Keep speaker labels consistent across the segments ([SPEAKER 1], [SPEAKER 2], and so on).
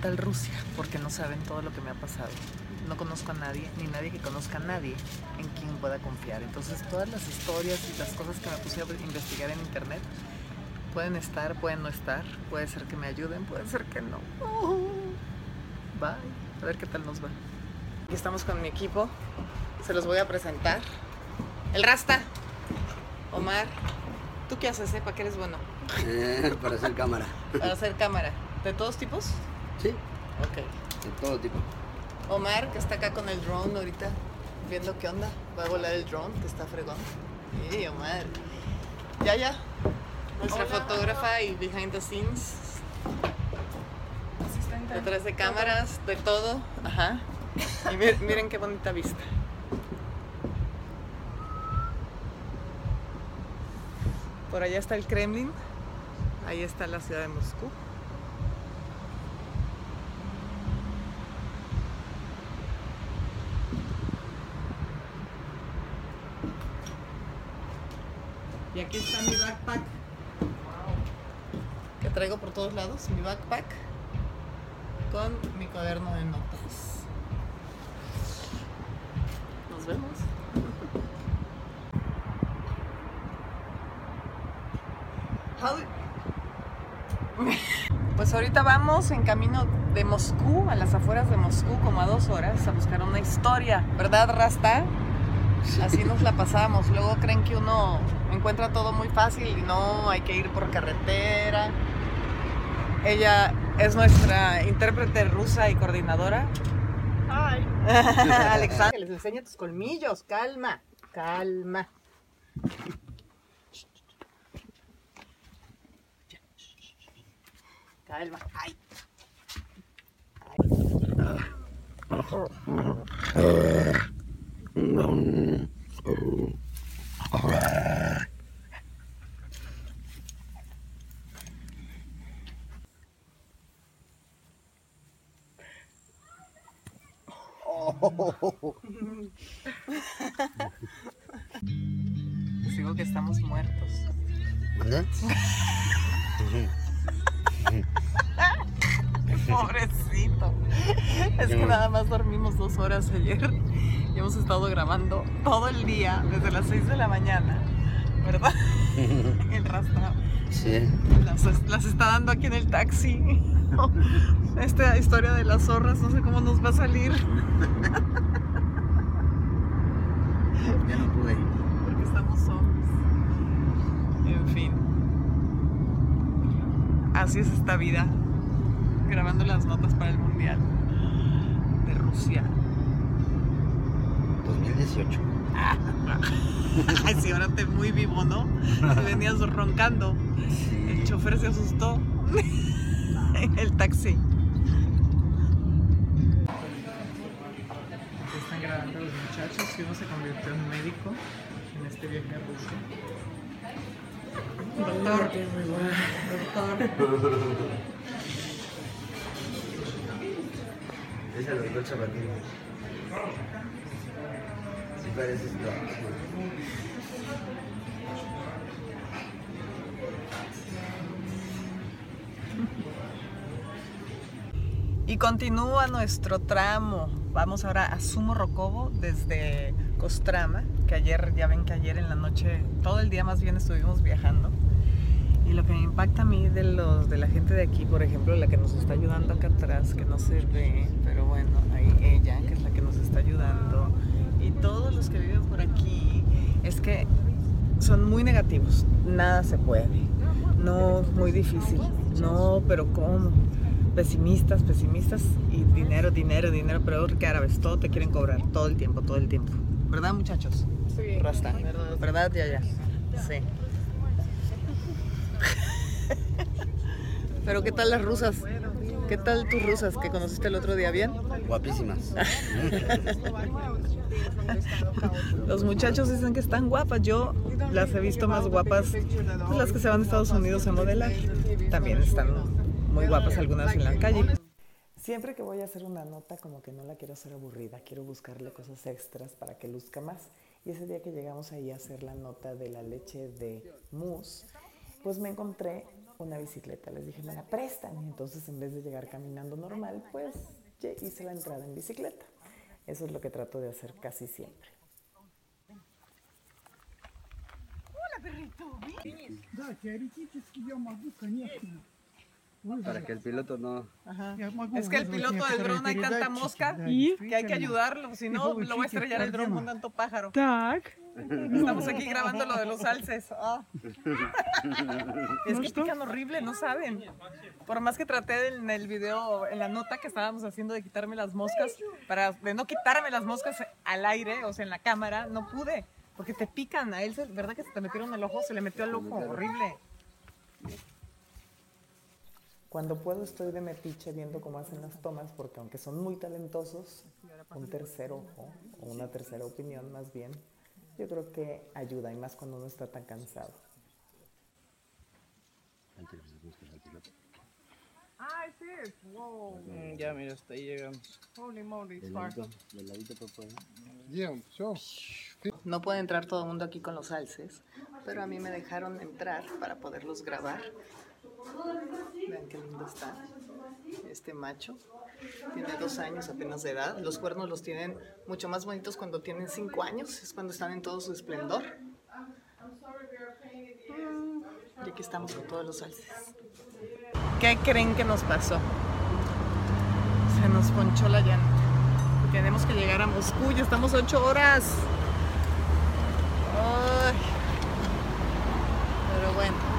[SPEAKER 1] tal Rusia? Porque no saben todo lo que me ha pasado. No conozco a nadie, ni nadie que conozca a nadie en quien pueda confiar. Entonces todas las historias y las cosas que me puse a investigar en internet pueden estar, pueden no estar, puede ser que me ayuden, puede ser que no. bye. A ver qué tal nos va. Aquí estamos con mi equipo. Se los voy a presentar. El Rasta. Omar. ¿Tú qué haces, eh? ¿Para qué eres bueno?
[SPEAKER 2] Eh, para hacer cámara.
[SPEAKER 1] Para hacer cámara. ¿De todos tipos?
[SPEAKER 2] Sí,
[SPEAKER 1] Ok.
[SPEAKER 2] de todo tipo.
[SPEAKER 1] Omar, que está acá con el drone ahorita, viendo qué onda. Va a volar el drone, que está fregón. Sí, Omar. Ya, ya. Nuestra fotógrafa y behind the scenes. Detrás de cámaras, de todo. Ajá. Y mi- miren qué bonita vista. Por allá está el Kremlin. Ahí está la ciudad de Moscú. Y aquí está mi backpack. Que traigo por todos lados. Mi backpack. Con mi cuaderno de notas. Nos vemos. Pues ahorita vamos en camino de Moscú, a las afueras de Moscú, como a dos horas, a buscar una historia. ¿Verdad, Rasta? Así nos la pasamos. Luego creen que uno encuentra todo muy fácil y no, hay que ir por carretera. Ella es nuestra intérprete rusa y coordinadora. Ay. Alexandra, les enseña tus colmillos. Calma, calma. Calma. Ay. Les digo que estamos muertos.
[SPEAKER 2] ¿Mande?
[SPEAKER 1] Pobrecito. Es que nada más dormimos dos horas ayer y hemos estado grabando todo el día, desde las 6 de la mañana, ¿verdad? El rastro
[SPEAKER 2] Sí.
[SPEAKER 1] las, las está dando aquí en el taxi. Esta historia de las zorras, no sé cómo nos va a salir,
[SPEAKER 2] Ya no pude.
[SPEAKER 1] porque estamos solos. En fin. Así es esta vida, grabando las notas para el Mundial de Rusia.
[SPEAKER 2] 2018.
[SPEAKER 1] Ay, sí, ahora te muy vivo, ¿no? Te venías roncando. El chofer se asustó. El taxi. Están grabando los muchachos y uno se convirtió en médico en este viaje a Rusia. Doctor. Doctor.
[SPEAKER 2] Es el doctor Chapatín. Sí pareces doctor.
[SPEAKER 1] Y continúa nuestro tramo. Vamos ahora a Sumo Rocobo desde Kostrama, que ayer, ya ven que ayer en la noche, todo el día más bien estuvimos viajando. Y lo que me impacta a mí de, los, de la gente de aquí, por ejemplo, la que nos está ayudando acá atrás, que no se ve, pero bueno, ahí ella, que es la que nos está ayudando, y todos los que viven por aquí, es que son muy negativos. Nada se puede. No, muy difícil. No, pero ¿cómo? Pesimistas, pesimistas y dinero, dinero, dinero, pero que árabes, todo te quieren cobrar, todo el tiempo, todo el tiempo. ¿Verdad, muchachos?
[SPEAKER 3] Sí.
[SPEAKER 1] Rasta. ¿Verdad, ya, ya? Sí. Pero ¿qué tal las rusas? ¿Qué tal tus rusas que conociste el otro día? ¿Bien?
[SPEAKER 2] Guapísimas.
[SPEAKER 1] Los muchachos dicen que están guapas. Yo las he visto más guapas, pues, las que se van a Estados Unidos a modelar. También están muy guapas algunas en la calle. Siempre que voy a hacer una nota, como que no la quiero hacer aburrida, quiero buscarle cosas extras para que luzca más. Y ese día que llegamos ahí a hacer la nota de la leche de mousse, pues me encontré una bicicleta. Les dije, me la prestan. Y entonces en vez de llegar caminando normal, pues hice la entrada en bicicleta. Eso es lo que trato de hacer casi siempre.
[SPEAKER 3] Hola, perrito.
[SPEAKER 2] Para que el piloto no.
[SPEAKER 1] Es que el piloto del dron hay tanta mosca que hay que ayudarlo, si no lo va a estrellar el dron con tanto pájaro. Estamos aquí grabando lo de los alces. Ah. Es
[SPEAKER 3] ¿No
[SPEAKER 1] que pican horrible, no saben. Por más que traté en el video, en la nota que estábamos haciendo de quitarme las moscas, para de no quitarme las moscas al aire, o sea, en la cámara, no pude. Porque te pican. A él, ¿verdad que se te metieron el ojo? Se le metió el ojo, horrible. Cuando puedo estoy de metiche viendo cómo hacen las tomas, porque aunque son muy talentosos, un tercer ojo, o una tercera opinión más bien, yo creo que ayuda y más cuando uno está tan cansado. Ah, es
[SPEAKER 4] mm, ya, mira, hasta ahí llegamos.
[SPEAKER 1] Holy moly, No puede entrar todo el mundo aquí con los alces, pero a mí me dejaron entrar para poderlos grabar. Vean qué lindo está. Este macho tiene dos años apenas de edad. Los cuernos los tienen mucho más bonitos cuando tienen cinco años, es cuando están en todo su esplendor. Mm, Y aquí estamos con todos los alces. ¿Qué creen que nos pasó? Se nos ponchó la llanta. Tenemos que llegar a Moscú, ya estamos ocho horas. Pero bueno.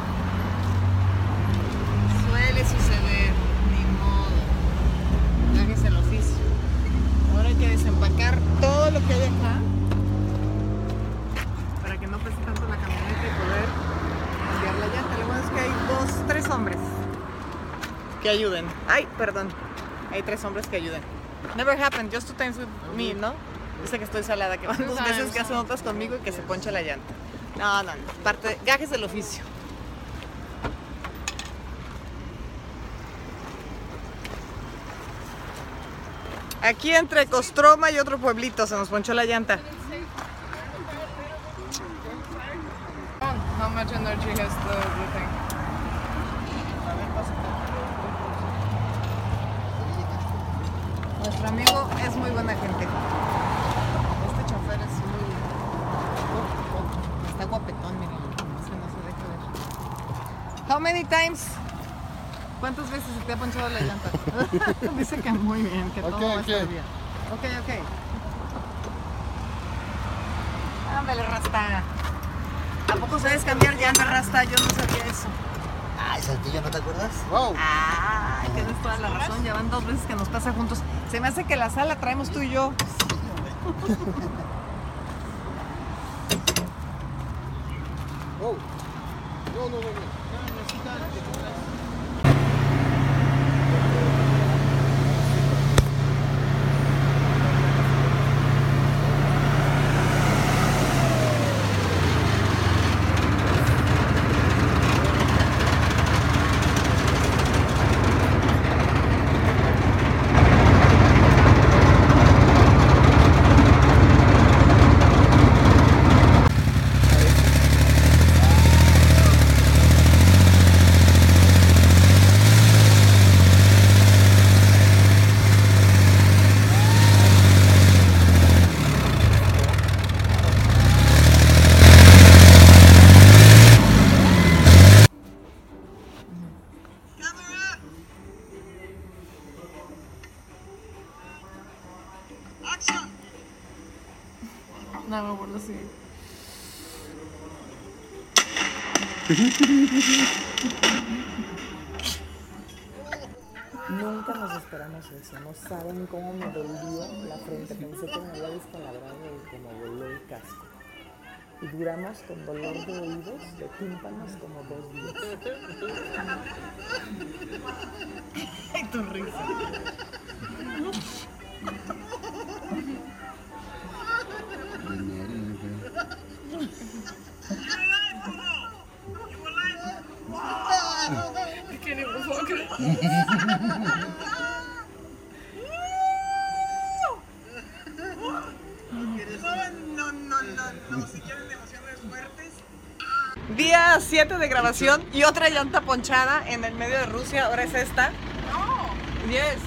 [SPEAKER 1] Que ayuden. Ay, perdón. Hay tres hombres que ayuden. Never happened, just two times with me, ¿no? Dice que estoy salada, que van dos veces que hacen otras conmigo y que se poncha la llanta. No, no, no. Parte, gajes del oficio. Aquí entre Costroma y otro pueblito se nos ponchó la llanta.
[SPEAKER 3] How much energy has the, the thing?
[SPEAKER 1] Nuestro amigo es muy buena gente. Este chofer es muy. Está guapetón, miren. No se, no deja ver. How many times? ¿Cuántas veces se te ha ponchado la llanta? Dice que muy bien, que todo va a estar bien. Ok, ok. Ándale, rasta. ¿A poco sabes cambiar llanta, rasta? Yo no sabía eso.
[SPEAKER 2] Ay, Saltillo, ¿no te acuerdas?
[SPEAKER 5] Wow.
[SPEAKER 1] Ay, tienes toda la razón. Ya van dos veces que nos pasa juntos. Se me hace que la sala traemos tú y yo.
[SPEAKER 5] oh.
[SPEAKER 1] No, no, no, no. No saben cómo me dolió la frente, pensé que me había descalabrado y que me voló el casco. Y duramos con dolor de oídos, de tímpanos, como dos días. Tu risa. De grabación y otra llanta ponchada en el medio de Rusia. Ahora es esta. Yes.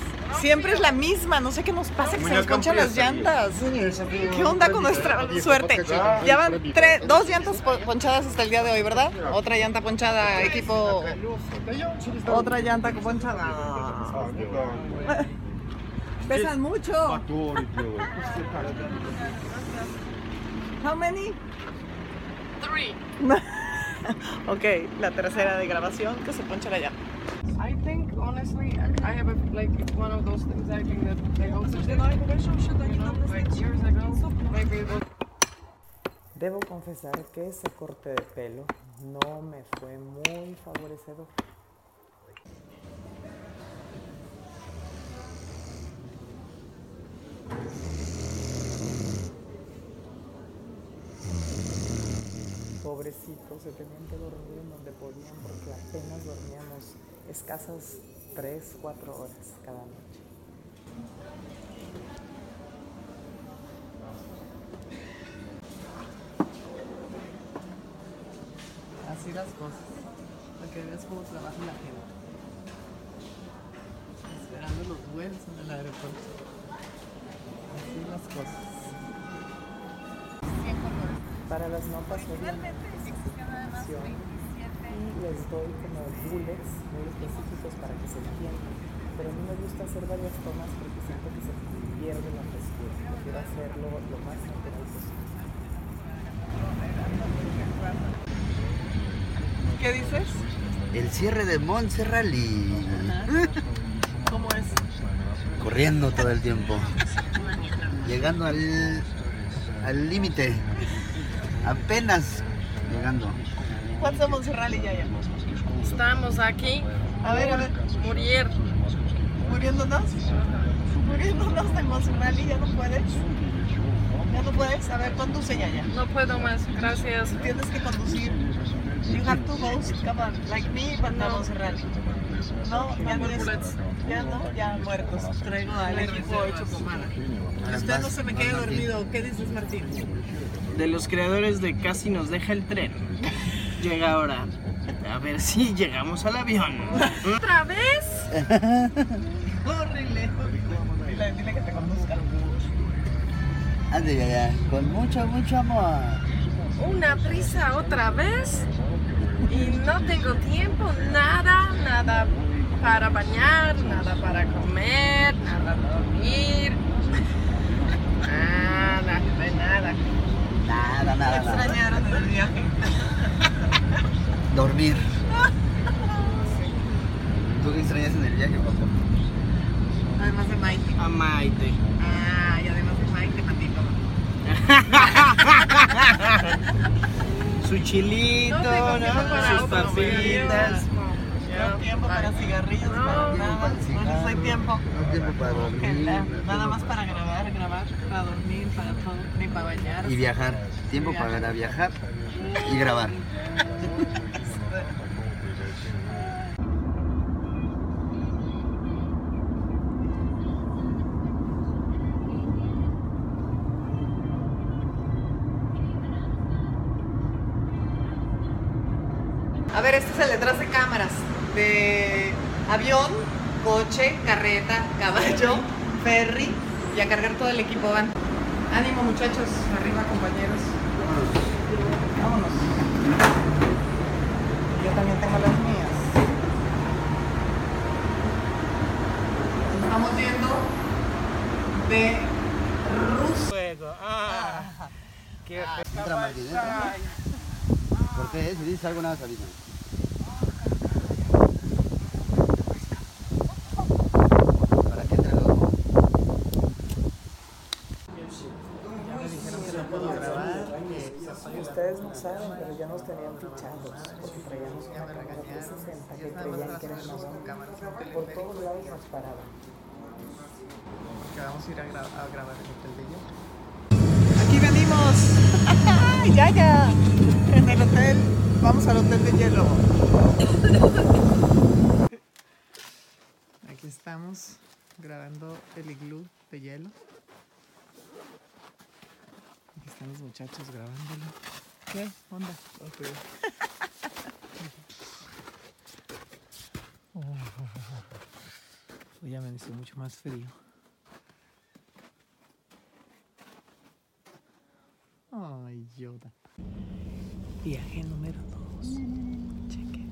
[SPEAKER 1] Siempre es la misma. No sé qué nos pasa que se nos ponchan las llantas. ¿Qué onda con nuestra suerte? Ya van tres, dos llantas po- ponchadas hasta el día de hoy, ¿verdad? Otra llanta ponchada, equipo. Otra llanta ponchada. Pesan mucho. How many?
[SPEAKER 3] Three.
[SPEAKER 1] ok, la tercera de grabación que se poncha la llanta.
[SPEAKER 3] I think honestly, I have a, like one of those things. I think that they also did. You know, like years ago, maybe it was
[SPEAKER 1] Debo confesar que ese corte de pelo no me fue muy favorecedor. Pobrecitos, se tenían que dormir en donde podían porque apenas dormíamos escasas 3, 4 horas cada noche. Así las cosas. Para que veas cómo trabaja la gente. Esperando los vuelos en el aeropuerto. Así las cosas. Para las notas obviamente información y les doy como bullets muy específicos para que se entiendan. Pero a mí me gusta hacer varias tomas porque siento que se pierde la frescura. Quiero hacerlo lo más natural posible. ¿Qué dices?
[SPEAKER 2] El cierre de Montserrali.
[SPEAKER 1] ¿Cómo es?
[SPEAKER 2] Corriendo todo el tiempo. Llegando al al límite. Apenas llegando.
[SPEAKER 1] ¿Cuántos Montserrat y Yaya?
[SPEAKER 3] Estamos aquí.
[SPEAKER 1] A ver, a ver.
[SPEAKER 3] Morir.
[SPEAKER 1] ¿Muriéndonos? ¿Muriéndonos de Montserrat y ya no puedes? ¿Ya no puedes? A ver, conduce Yaya.
[SPEAKER 3] No puedo más. Gracias.
[SPEAKER 1] Tienes que conducir. You have to host, come on, like me, but no Montserrat. No, ya no es, ya no, ya muertos. Traigo al equipo hecho pomada. Usted no se me quede dormido. ¿Qué dices, Martín?
[SPEAKER 4] De los creadores de Casi nos deja el tren. Llega ahora. A ver si llegamos al avión.
[SPEAKER 3] ¿Otra vez?
[SPEAKER 1] Horrible. Dile, dile que te conduzca.
[SPEAKER 2] Ande ya, ya. Con mucho, mucho amor.
[SPEAKER 3] Una prisa otra vez. Y no tengo tiempo, nada, nada para bañar, nada para comer, nada para dormir. Nada, nada.
[SPEAKER 2] Nada,
[SPEAKER 1] Me
[SPEAKER 2] nada, nada.
[SPEAKER 1] extrañaron el viaje.
[SPEAKER 2] Dormir. ¿Tú qué extrañas en el viaje, papá?
[SPEAKER 1] Además de Maite.
[SPEAKER 4] A Maite.
[SPEAKER 1] Ah, y además de Maite, Matito.
[SPEAKER 4] Su chilito,
[SPEAKER 3] No
[SPEAKER 4] ¿no? Sus papitas.
[SPEAKER 3] No,
[SPEAKER 1] tiempo para cigarrillos,
[SPEAKER 3] No,
[SPEAKER 1] para
[SPEAKER 3] no
[SPEAKER 1] nada. No hay tiempo.
[SPEAKER 2] No tiempo para dormir.
[SPEAKER 1] Nada más para grabar, grabar, para dormir, para todo, ni para bañar.
[SPEAKER 2] Y viajar. Tiempo para viajar y grabar.
[SPEAKER 1] A ver, este es el detrás de cámaras de avión, coche, carreta, caballo, ferry y a cargar todo el equipo van. Ánimo muchachos, arriba compañeros. Vámonos. Yo también tengo las mías. Estamos yendo de Rusia.
[SPEAKER 4] Fuego. Ah. Qué
[SPEAKER 2] Entra Martín, entra. Cortés, si dices algo, nada, dos.
[SPEAKER 1] Ustedes no saben, pero ya nos tenían fichados porque traíamos una cámara 360 que creían que era una Por todos lados nos paraban. Porque vamos a ir a, gra- a grabar el hotel de. Aquí venimos. ¡Ay, ya, ya! En el hotel, vamos al hotel de hielo. Aquí estamos grabando el iglú de hielo. Aquí están los muchachos grabándolo. ¿Qué onda? Okay. oh, ya me hizo mucho más frío. Yoda. Viaje número 2. Cheque.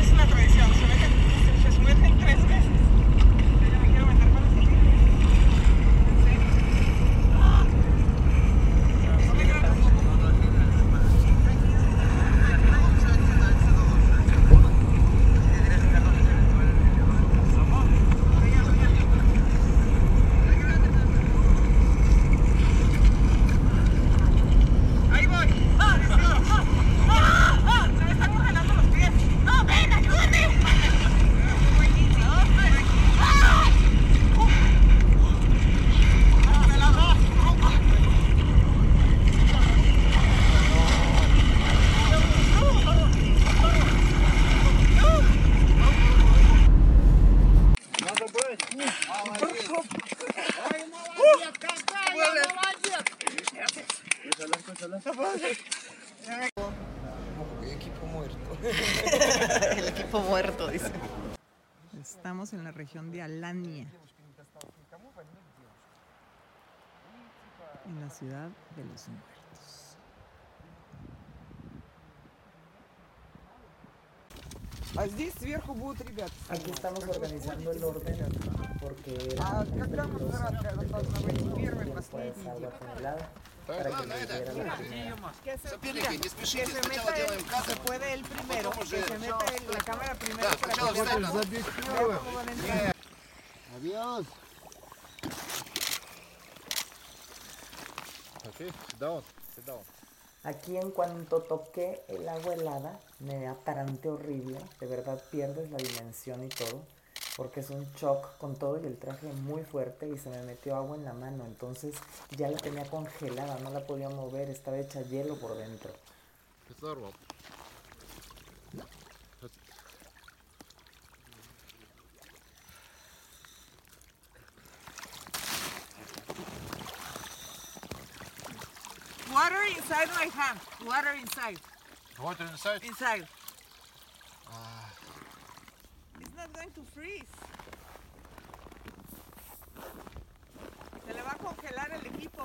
[SPEAKER 6] es una tradición. Se, meten, se, se sumergen tres veces. Yo me quiero meter para salir. ¿En serio? No me creo tampoco. Ahí voy. ¡Ah! ¡Ah! ¡Ah! ¡Ah! Se me están congelando los pies. ¡No, ven, ayúdame! ¡Me la das!
[SPEAKER 1] El equipo muerto. El equipo muerto, dice. Estamos en la región de Alania. En la ciudad de los muertos.
[SPEAKER 7] Aquí estamos organizando el orden porque
[SPEAKER 6] ah, muy
[SPEAKER 7] peligroso,
[SPEAKER 6] entonces,
[SPEAKER 7] pues, agua congelada. para que nos diera la primera.
[SPEAKER 1] Que se,
[SPEAKER 2] Соперники, не спешите,
[SPEAKER 1] que se
[SPEAKER 2] сначала
[SPEAKER 1] meta
[SPEAKER 2] делаем
[SPEAKER 1] él,
[SPEAKER 2] кадр.
[SPEAKER 1] se puede él primero,
[SPEAKER 2] Потом
[SPEAKER 1] que
[SPEAKER 2] уже-
[SPEAKER 1] se meta él, la cámara primero
[SPEAKER 2] Да,
[SPEAKER 1] para
[SPEAKER 2] сначала
[SPEAKER 1] que
[SPEAKER 2] встань
[SPEAKER 1] vean
[SPEAKER 2] там.
[SPEAKER 1] vean cómo van a entrar.
[SPEAKER 2] Adiós.
[SPEAKER 7] Aquí en cuanto toqué el agua helada me ataranté horrible, de verdad pierdes la dimensión y todo, porque es un shock con todo y el traje muy fuerte y se me metió agua en la mano, entonces ya la tenía congelada, no la podía mover, estaba hecha hielo por dentro.
[SPEAKER 6] Water inside my hand. Water inside.
[SPEAKER 2] Water inside.
[SPEAKER 6] Inside. It's not going to Se le va a congelar el equipo.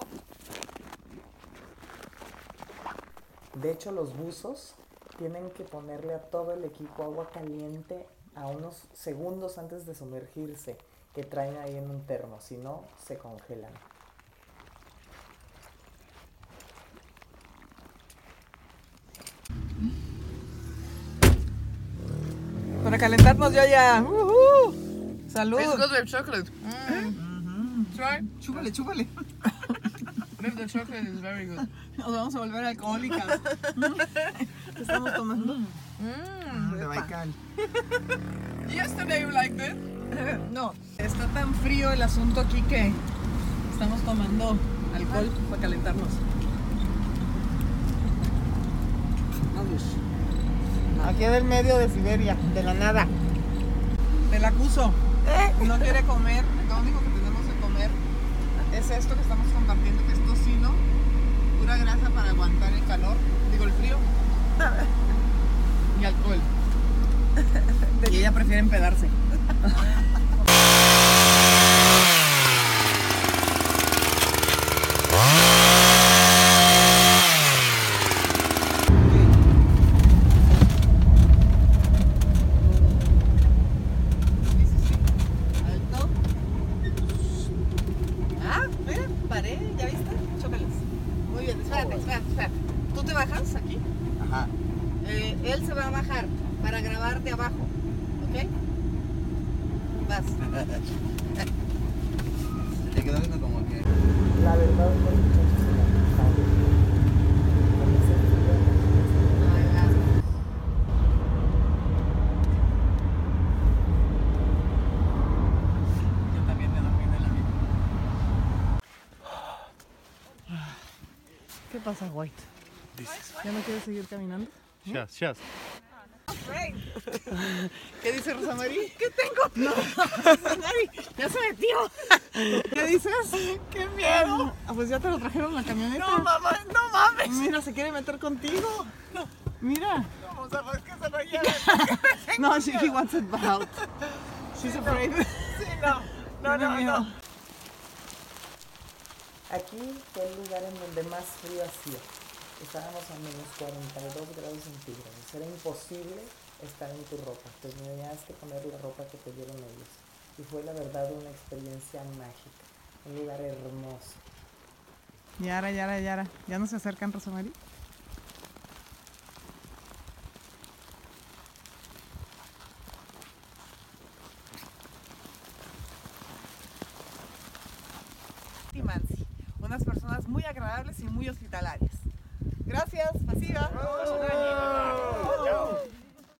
[SPEAKER 7] De hecho, los buzos tienen que ponerle a todo el equipo agua caliente a unos segundos antes de sumergirse, que traen ahí en un termo, si no, se congelan.
[SPEAKER 1] Calentarnos ya ya. ¡Uhú! Salud.
[SPEAKER 3] It's good with chocolate. Try.
[SPEAKER 1] Chúpale, chúpale.
[SPEAKER 3] The chocolate is very good.
[SPEAKER 1] Nos vamos a volver alcohólicas. ¿Qué estamos tomando?
[SPEAKER 6] De Baikal.
[SPEAKER 3] Yesterday you liked it.
[SPEAKER 1] No, está tan frío el asunto aquí que estamos tomando alcohol para calentarnos.
[SPEAKER 6] Aquí del medio de Siberia, de la nada.
[SPEAKER 1] Me la acuso. No quiere comer. Lo único que tenemos que comer es esto que estamos compartiendo, que es tocino. Pura grasa para aguantar el calor. Digo, el frío. Y alcohol. Y ella prefiere empedarse. Alto. Ah, mira, paré, ¿ya viste? Chócalas. Muy bien, espérate, espérate, espérate.
[SPEAKER 8] subes aquí,
[SPEAKER 2] Ajá.
[SPEAKER 8] eh, él se va a bajar para grabar de abajo, ¿ok? Vas.
[SPEAKER 2] Se te quedó viendo como que.
[SPEAKER 7] La verdad, los muchachos se la pasaron. Con ese frío, imagínense.
[SPEAKER 1] Yo también me dormí en el avión. ¿Qué pasa, White? ¿Ya no quieres seguir caminando?
[SPEAKER 9] Ya, ¿Eh? ya.
[SPEAKER 1] ¿Qué dice Rosamari? ¿Qué tengo? No, Rosamari, ya se metió. ¿Qué dices? ¡Qué miedo! Ah, ah pues ya te lo trajeron la camioneta. No, mamá, no mames. Mira, se quiere meter contigo. No. Mira. No, o sea, es que se lo no, she, he wants it out. She's afraid. Sí, no. No, no, no.
[SPEAKER 7] Aquí fue el lugar en donde más frío hacía. Estábamos a menos 42 grados centígrados. Era imposible estar en tu ropa. Te tenías que poner la ropa que te dieron ellos. Y fue la verdad una experiencia mágica. Un lugar hermoso.
[SPEAKER 1] Yara, Yara, Yara. ¿Ya no se acercan, Rosa hospitalarias. Gracias, pasiva.